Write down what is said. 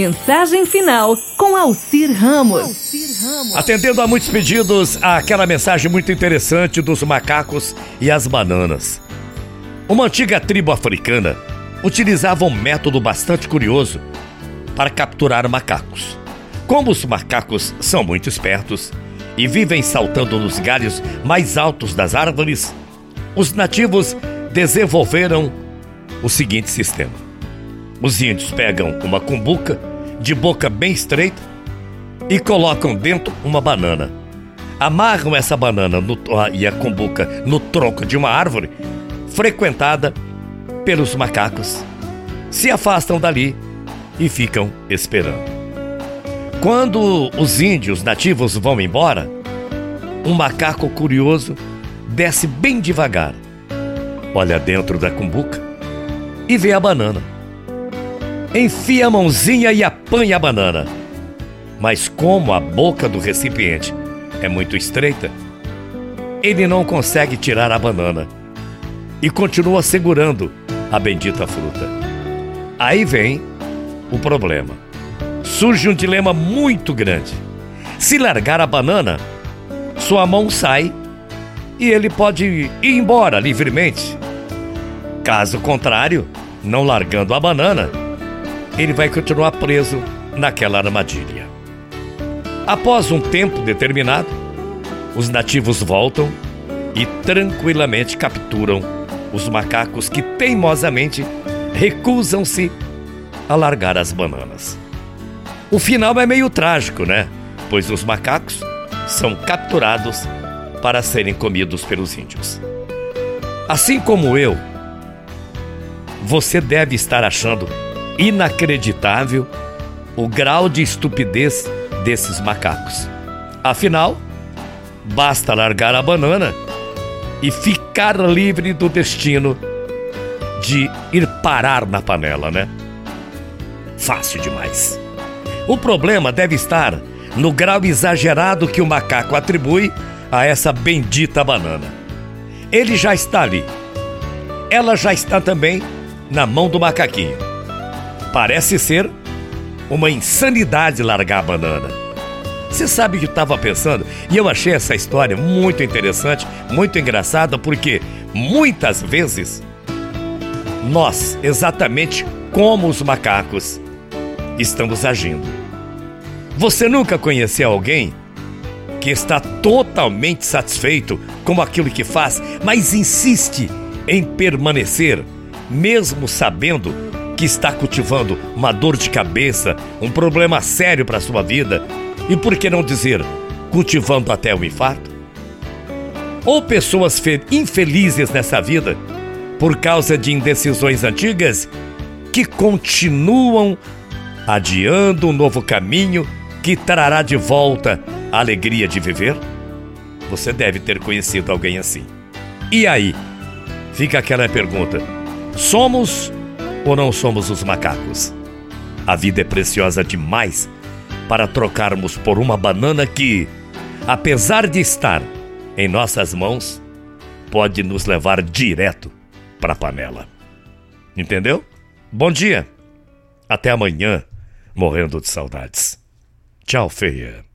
Mensagem final com Alcir Ramos. Atendendo a muitos pedidos, aquela mensagem muito interessante dos macacos e as bananas. Uma antiga tribo africana utilizava um método bastante curioso para capturar macacos. Como os macacos são muito espertos e vivem saltando nos galhos mais altos das árvores, os nativos desenvolveram o seguinte sistema: os índios pegam uma cumbuca de boca bem estreita e colocam dentro uma banana. Amarram essa banana no, e a cumbuca no tronco de uma árvore frequentada pelos macacos. Se afastam dali e ficam esperando. Quando os índios nativos vão embora, um macaco curioso desce bem devagar, olha dentro da cumbuca e vê a banana enfia a mãozinha e apanha a banana. Mas como a boca do recipiente é muito estreita, ele não consegue tirar a banana e continua segurando a bendita fruta. Aí vem o problema. Surge um dilema muito grande. Se largar a banana, sua mão sai e ele pode ir embora livremente. Caso contrário, não largando a banana, ele vai continuar preso naquela armadilha. Após um tempo determinado, os nativos voltam e tranquilamente capturam os macacos que teimosamente recusam-se a largar as bananas. O final é meio trágico, né? Pois os macacos são capturados para serem comidos pelos índios. Assim como eu, você deve estar achando inacreditável o grau de estupidez desses macacos. Afinal, basta largar a banana e ficar livre do destino de ir parar na panela, né? Fácil demais. O problema deve estar no grau exagerado que o macaco atribui a essa bendita banana. Ele já está ali. Ela já está também na mão do macaquinho. Parece ser uma insanidade largar a banana. Você sabe o que eu estava pensando? E eu achei essa história muito interessante, muito engraçada, porque muitas vezes nós, exatamente como os macacos, estamos agindo. Você nunca conheceu alguém que está totalmente satisfeito com aquilo que faz, mas insiste em permanecer, mesmo sabendo que está cultivando uma dor de cabeça, um problema sério para a sua vida, e por que não dizer cultivando até o infarto? Ou pessoas infelizes nessa vida por causa de indecisões antigas que continuam adiando um novo caminho que trará de volta a alegria de viver? Você deve ter conhecido alguém assim. E aí? Fica aquela pergunta: somos ou não somos os macacos? A vida é preciosa demais para trocarmos por uma banana que, apesar de estar em nossas mãos, pode nos levar direto para a panela. Entendeu? Bom dia. Até amanhã, morrendo de saudades. Tchau, feia.